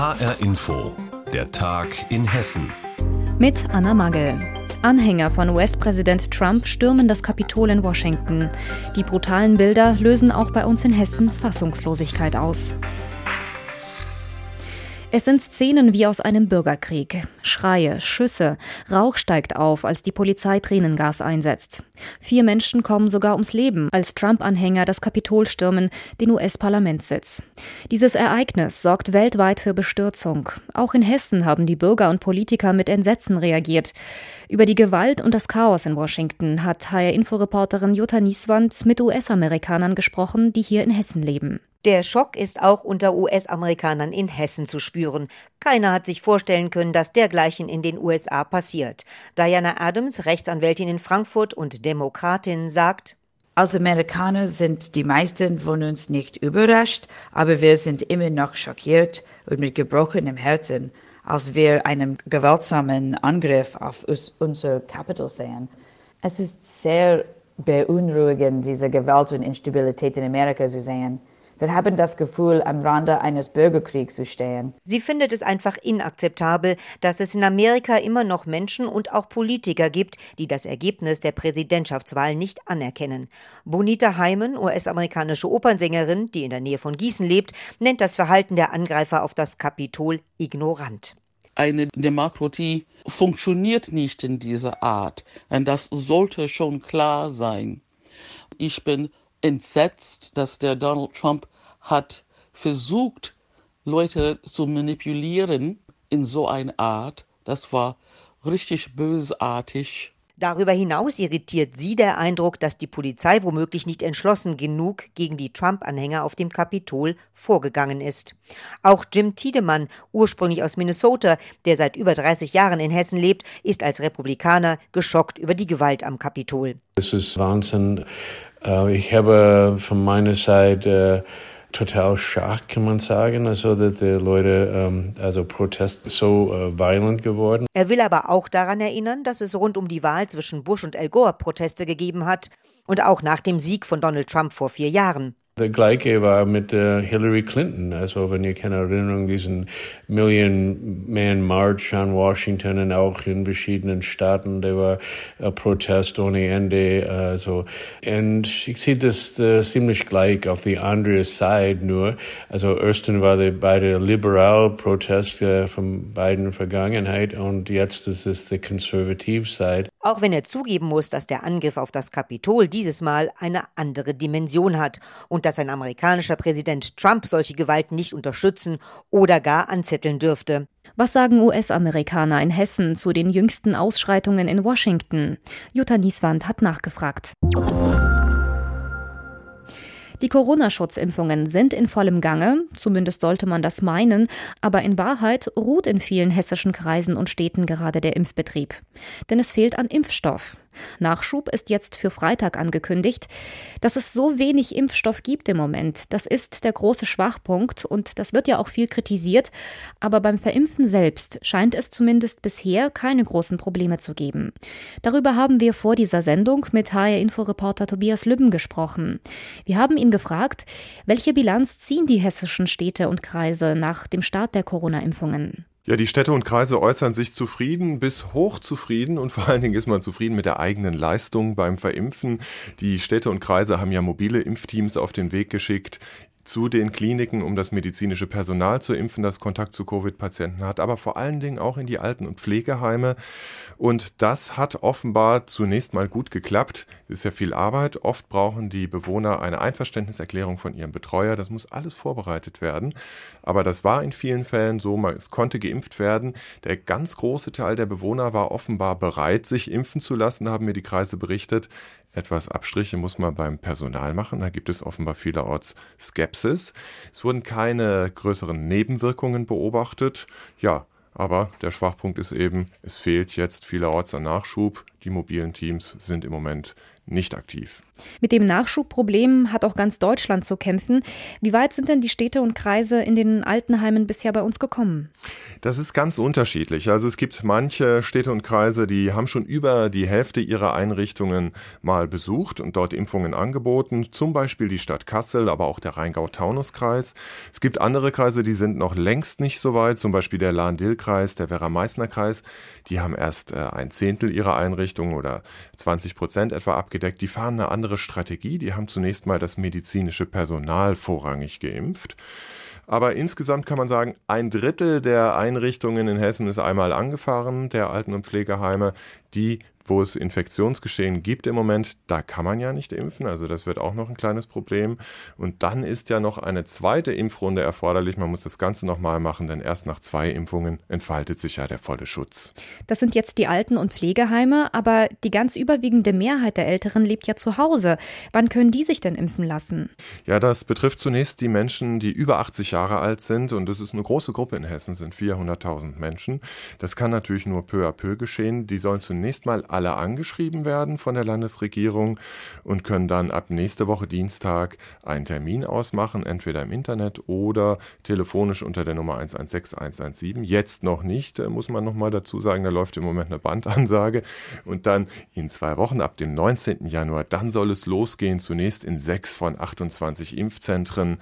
HR Info, der Tag in Hessen. Mit Anna Magel. Anhänger von US-Präsident Trump stürmen das Kapitol in Washington. Die brutalen Bilder lösen auch bei uns in Hessen Fassungslosigkeit aus. Es sind Szenen wie aus einem Bürgerkrieg. Schreie, Schüsse, Rauch steigt auf, als die Polizei Tränengas einsetzt. Vier Menschen kommen sogar ums Leben, als Trump-Anhänger das Kapitol stürmen, den US-Parlamentssitz. Dieses Ereignis sorgt weltweit für Bestürzung. Auch in Hessen haben die Bürger und Politiker mit Entsetzen reagiert. Über die Gewalt und das Chaos in Washington hat HR-Inforeporterin Jutta Nieswand mit US-Amerikanern gesprochen, die hier in Hessen leben. Der Schock ist auch unter US-Amerikanern in Hessen zu spüren. Keiner hat sich vorstellen können, dass dergleichen in den USA passiert. Diana Adams, Rechtsanwältin in Frankfurt und Demokratin, sagt, als Amerikaner sind die meisten von uns nicht überrascht, aber wir sind immer noch schockiert und mit gebrochenem Herzen, als wir einen gewaltsamen Angriff auf unser Capitol sehen. Es ist sehr beunruhigend, diese Gewalt und Instabilität in Amerika zu sehen. Wir haben das Gefühl, am Rande eines Bürgerkriegs zu stehen. Sie findet es einfach inakzeptabel, dass es in Amerika immer noch Menschen und auch Politiker gibt, die das Ergebnis der Präsidentschaftswahl nicht anerkennen. Bonita Hyman, US-amerikanische Opernsängerin, die in der Nähe von Gießen lebt, nennt das Verhalten der Angreifer auf das Kapitol ignorant. Eine Demokratie funktioniert nicht in dieser Art. Und das sollte schon klar sein. Ich bin entsetzt, dass der Donald Trump hat versucht, Leute zu manipulieren in so einer Art. Das war richtig bösartig. Darüber hinaus irritiert sie der Eindruck, dass die Polizei womöglich nicht entschlossen genug gegen die Trump-Anhänger auf dem Kapitol vorgegangen ist. Auch Jim Tiedemann, ursprünglich aus Minnesota, der seit über 30 Jahren in Hessen lebt, ist als Republikaner geschockt über die Gewalt am Kapitol. Es ist Wahnsinn. Äh, ich habe von meiner Seite total schach, kann man sagen, also dass die Leute, ähm, also Protest so äh, violent geworden. Er will aber auch daran erinnern, dass es rund um die Wahl zwischen Bush und Al Gore Proteste gegeben hat und auch nach dem Sieg von Donald Trump vor vier Jahren. Das gleiche war mit äh, Hillary Clinton. Also wenn ihr keine Erinnerung, diesen Million-Man-March an Washington und auch in verschiedenen Staaten, der war äh, Protest ohne Ende. Also, und ich sehe das äh, ziemlich gleich auf die andere Seite nur. Also erstens war der beide liberal Protest äh, von beiden Vergangenheit und jetzt ist es die konservative Seite. Auch wenn er zugeben muss, dass der Angriff auf das Kapitol dieses Mal eine andere Dimension hat und dass ein amerikanischer Präsident Trump solche Gewalt nicht unterstützen oder gar anzetteln dürfte. Was sagen US-Amerikaner in Hessen zu den jüngsten Ausschreitungen in Washington? Jutta Nieswand hat nachgefragt. Die Corona-Schutzimpfungen sind in vollem Gange, zumindest sollte man das meinen, aber in Wahrheit ruht in vielen hessischen Kreisen und Städten gerade der Impfbetrieb. Denn es fehlt an Impfstoff. Nachschub ist jetzt für Freitag angekündigt. Dass es so wenig Impfstoff gibt im Moment, das ist der große Schwachpunkt und das wird ja auch viel kritisiert. Aber beim Verimpfen selbst scheint es zumindest bisher keine großen Probleme zu geben. Darüber haben wir vor dieser Sendung mit HR-Inforeporter Tobias Lübben gesprochen. Wir haben ihn gefragt, welche Bilanz ziehen die hessischen Städte und Kreise nach dem Start der Corona-Impfungen? Ja, die Städte und Kreise äußern sich zufrieden bis hochzufrieden und vor allen Dingen ist man zufrieden mit der eigenen Leistung beim Verimpfen. Die Städte und Kreise haben ja mobile Impfteams auf den Weg geschickt zu den Kliniken, um das medizinische Personal zu impfen, das Kontakt zu Covid-Patienten hat, aber vor allen Dingen auch in die Alten- und Pflegeheime. Und das hat offenbar zunächst mal gut geklappt. Es ist ja viel Arbeit. Oft brauchen die Bewohner eine Einverständniserklärung von ihrem Betreuer. Das muss alles vorbereitet werden. Aber das war in vielen Fällen so. Es konnte geimpft werden. Der ganz große Teil der Bewohner war offenbar bereit, sich impfen zu lassen, haben mir die Kreise berichtet. Etwas Abstriche muss man beim Personal machen. Da gibt es offenbar vielerorts Skepsis. Es wurden keine größeren Nebenwirkungen beobachtet. Ja, aber der Schwachpunkt ist eben, es fehlt jetzt vielerorts an Nachschub. Die mobilen Teams sind im Moment nicht aktiv. Mit dem Nachschubproblem hat auch ganz Deutschland zu kämpfen. Wie weit sind denn die Städte und Kreise in den Altenheimen bisher bei uns gekommen? Das ist ganz unterschiedlich. Also es gibt manche Städte und Kreise, die haben schon über die Hälfte ihrer Einrichtungen mal besucht und dort Impfungen angeboten. Zum Beispiel die Stadt Kassel, aber auch der Rheingau-Taunus-Kreis. Es gibt andere Kreise, die sind noch längst nicht so weit. Zum Beispiel der Lahn-Dill-Kreis, der Werra-Meißner-Kreis. Die haben erst äh, ein Zehntel ihrer Einrichtungen oder 20 Prozent etwa abgedeckt. Die fahren eine andere Strategie. Die haben zunächst mal das medizinische Personal vorrangig geimpft. Aber insgesamt kann man sagen, ein Drittel der Einrichtungen in Hessen ist einmal angefahren, der Alten- und Pflegeheime. Die wo es Infektionsgeschehen gibt im Moment, da kann man ja nicht impfen. Also das wird auch noch ein kleines Problem. Und dann ist ja noch eine zweite Impfrunde erforderlich. Man muss das Ganze nochmal machen, denn erst nach zwei Impfungen entfaltet sich ja der volle Schutz. Das sind jetzt die Alten- und Pflegeheime, aber die ganz überwiegende Mehrheit der Älteren lebt ja zu Hause. Wann können die sich denn impfen lassen? Ja, das betrifft zunächst die Menschen, die über 80 Jahre alt sind. Und das ist eine große Gruppe in Hessen, sind 400.000 Menschen. Das kann natürlich nur peu à peu geschehen. Die sollen zunächst mal alle angeschrieben werden von der Landesregierung und können dann ab nächste Woche Dienstag einen Termin ausmachen, entweder im Internet oder telefonisch unter der Nummer 116117. Jetzt noch nicht, äh, muss man nochmal dazu sagen, da läuft im Moment eine Bandansage. Und dann in zwei Wochen, ab dem 19. Januar, dann soll es losgehen, zunächst in sechs von 28 Impfzentren.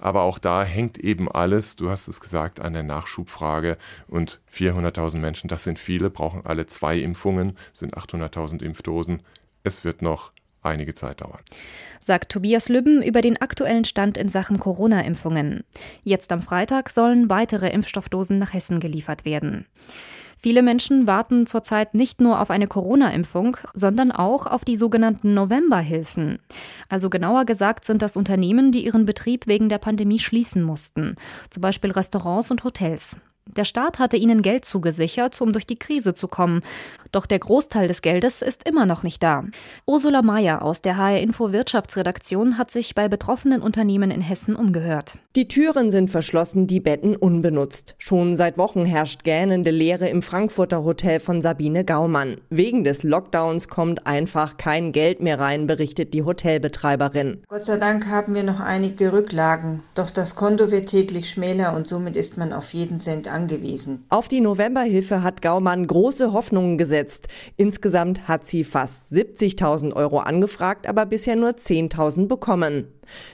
Aber auch da hängt eben alles, du hast es gesagt, an der Nachschubfrage. Und 400.000 Menschen, das sind viele, brauchen alle zwei Impfungen, sind 800.000 Impfdosen. Es wird noch einige Zeit dauern. Sagt Tobias Lübben über den aktuellen Stand in Sachen Corona-Impfungen. Jetzt am Freitag sollen weitere Impfstoffdosen nach Hessen geliefert werden. Viele Menschen warten zurzeit nicht nur auf eine Corona-Impfung, sondern auch auf die sogenannten Novemberhilfen. Also genauer gesagt sind das Unternehmen, die ihren Betrieb wegen der Pandemie schließen mussten, zum Beispiel Restaurants und Hotels. Der Staat hatte ihnen Geld zugesichert, um durch die Krise zu kommen. Doch der Großteil des Geldes ist immer noch nicht da. Ursula Mayer aus der HR Info Wirtschaftsredaktion hat sich bei betroffenen Unternehmen in Hessen umgehört. Die Türen sind verschlossen, die Betten unbenutzt. Schon seit Wochen herrscht gähnende Leere im Frankfurter Hotel von Sabine Gaumann. Wegen des Lockdowns kommt einfach kein Geld mehr rein, berichtet die Hotelbetreiberin. Gott sei Dank haben wir noch einige Rücklagen, doch das Konto wird täglich schmäler und somit ist man auf jeden Cent angewiesen. Auf die Novemberhilfe hat Gaumann große Hoffnungen gesetzt. Insgesamt hat sie fast 70.000 Euro angefragt, aber bisher nur 10.000 bekommen.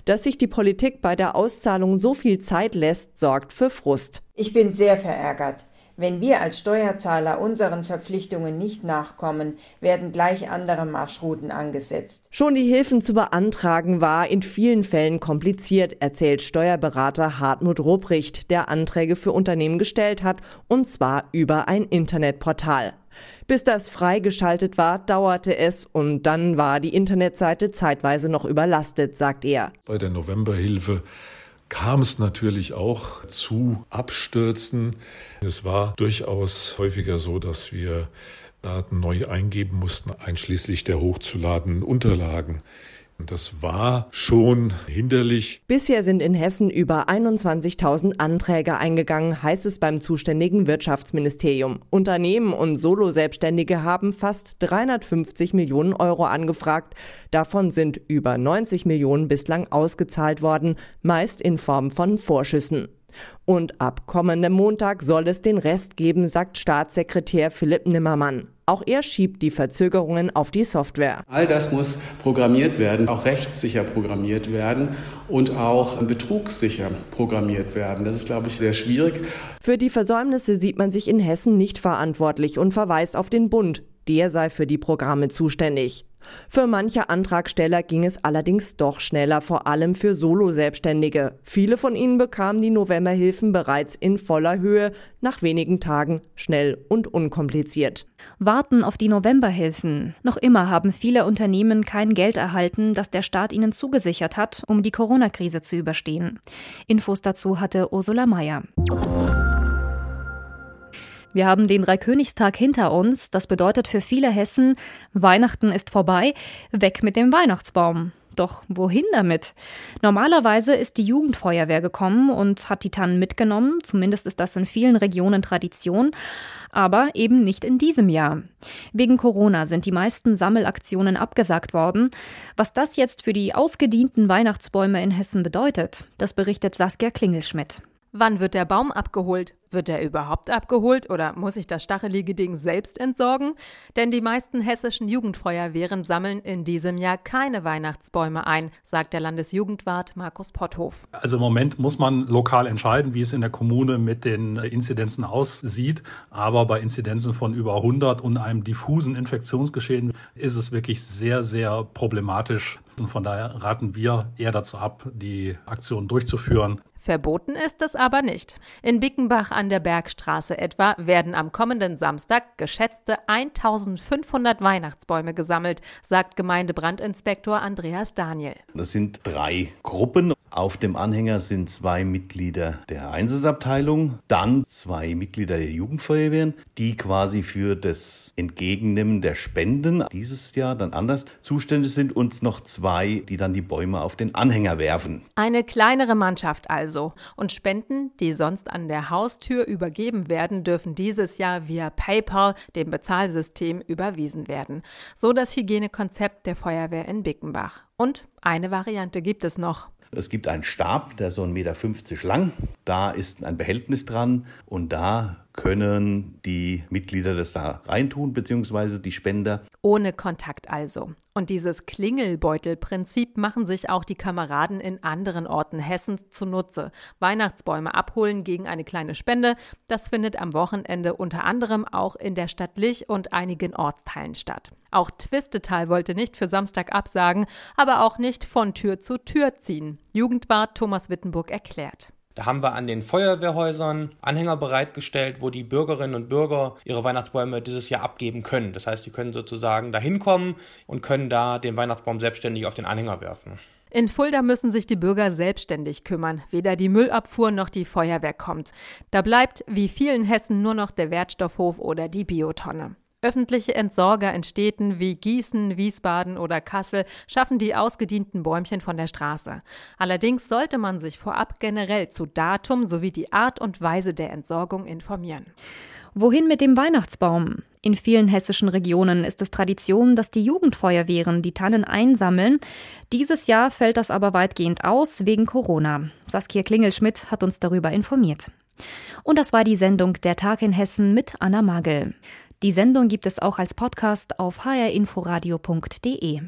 Dass sich die Politik bei der Auszahlung so viel Zeit lässt, sorgt für Frust. Ich bin sehr verärgert. Wenn wir als Steuerzahler unseren Verpflichtungen nicht nachkommen, werden gleich andere Marschrouten angesetzt. Schon die Hilfen zu beantragen war in vielen Fällen kompliziert, erzählt Steuerberater Hartmut Ruprecht, der Anträge für Unternehmen gestellt hat, und zwar über ein Internetportal. Bis das freigeschaltet war, dauerte es und dann war die Internetseite zeitweise noch überlastet, sagt er. Bei der Novemberhilfe kam es natürlich auch zu Abstürzen. Es war durchaus häufiger so, dass wir Daten neu eingeben mussten, einschließlich der hochzuladenden Unterlagen. Das war schon hinderlich. Bisher sind in Hessen über 21.000 Anträge eingegangen, heißt es beim zuständigen Wirtschaftsministerium. Unternehmen und Solo-Selbstständige haben fast 350 Millionen Euro angefragt. Davon sind über 90 Millionen bislang ausgezahlt worden, meist in Form von Vorschüssen. Und ab kommendem Montag soll es den Rest geben, sagt Staatssekretär Philipp Nimmermann. Auch er schiebt die Verzögerungen auf die Software. All das muss programmiert werden, auch rechtssicher programmiert werden und auch betrugssicher programmiert werden. Das ist, glaube ich, sehr schwierig. Für die Versäumnisse sieht man sich in Hessen nicht verantwortlich und verweist auf den Bund. Der sei für die Programme zuständig. Für manche Antragsteller ging es allerdings doch schneller, vor allem für Solo-Selbstständige. Viele von ihnen bekamen die Novemberhilfen bereits in voller Höhe, nach wenigen Tagen, schnell und unkompliziert. Warten auf die Novemberhilfen. Noch immer haben viele Unternehmen kein Geld erhalten, das der Staat ihnen zugesichert hat, um die Corona-Krise zu überstehen. Infos dazu hatte Ursula Mayer. Wir haben den Dreikönigstag hinter uns. Das bedeutet für viele Hessen, Weihnachten ist vorbei, weg mit dem Weihnachtsbaum. Doch wohin damit? Normalerweise ist die Jugendfeuerwehr gekommen und hat die Tannen mitgenommen, zumindest ist das in vielen Regionen Tradition, aber eben nicht in diesem Jahr. Wegen Corona sind die meisten Sammelaktionen abgesagt worden. Was das jetzt für die ausgedienten Weihnachtsbäume in Hessen bedeutet, das berichtet Saskia Klingelschmidt. Wann wird der Baum abgeholt? Wird er überhaupt abgeholt oder muss ich das stachelige Ding selbst entsorgen? Denn die meisten hessischen Jugendfeuerwehren sammeln in diesem Jahr keine Weihnachtsbäume ein, sagt der Landesjugendwart Markus Potthof. Also im Moment muss man lokal entscheiden, wie es in der Kommune mit den Inzidenzen aussieht. Aber bei Inzidenzen von über 100 und einem diffusen Infektionsgeschehen ist es wirklich sehr, sehr problematisch. Und von daher raten wir eher dazu ab, die Aktion durchzuführen. Verboten ist es aber nicht. In Bickenbach an der Bergstraße etwa werden am kommenden Samstag geschätzte 1500 Weihnachtsbäume gesammelt, sagt Gemeindebrandinspektor Andreas Daniel. Das sind drei Gruppen. Auf dem Anhänger sind zwei Mitglieder der Einsatzabteilung, dann zwei Mitglieder der Jugendfeuerwehren, die quasi für das Entgegennehmen der Spenden dieses Jahr dann anders zuständig sind und noch zwei, die dann die Bäume auf den Anhänger werfen. Eine kleinere Mannschaft also. Und Spenden, die sonst an der Haustür übergeben werden, dürfen dieses Jahr via PayPal, dem Bezahlsystem, überwiesen werden. So das Hygienekonzept der Feuerwehr in Bickenbach. Und eine Variante gibt es noch. Es gibt einen Stab, der so 1,50 Meter lang. Da ist ein Behältnis dran und da können die Mitglieder das da reintun, beziehungsweise die Spender. Ohne Kontakt also. Und dieses Klingelbeutelprinzip machen sich auch die Kameraden in anderen Orten Hessens zunutze. Weihnachtsbäume abholen gegen eine kleine Spende, das findet am Wochenende unter anderem auch in der Stadt Lich und einigen Ortsteilen statt. Auch Twistetal wollte nicht für Samstag absagen, aber auch nicht von Tür zu Tür ziehen. Jugendwart Thomas Wittenburg erklärt. Da haben wir an den Feuerwehrhäusern Anhänger bereitgestellt, wo die Bürgerinnen und Bürger ihre Weihnachtsbäume dieses Jahr abgeben können. Das heißt, die können sozusagen da hinkommen und können da den Weihnachtsbaum selbstständig auf den Anhänger werfen. In Fulda müssen sich die Bürger selbstständig kümmern. Weder die Müllabfuhr noch die Feuerwehr kommt. Da bleibt, wie vielen Hessen, nur noch der Wertstoffhof oder die Biotonne. Öffentliche Entsorger in Städten wie Gießen, Wiesbaden oder Kassel schaffen die ausgedienten Bäumchen von der Straße. Allerdings sollte man sich vorab generell zu Datum sowie die Art und Weise der Entsorgung informieren. Wohin mit dem Weihnachtsbaum? In vielen hessischen Regionen ist es Tradition, dass die Jugendfeuerwehren die Tannen einsammeln. Dieses Jahr fällt das aber weitgehend aus wegen Corona. Saskia Klingelschmidt hat uns darüber informiert. Und das war die Sendung Der Tag in Hessen mit Anna Magel. Die Sendung gibt es auch als Podcast auf hrinforadio.de.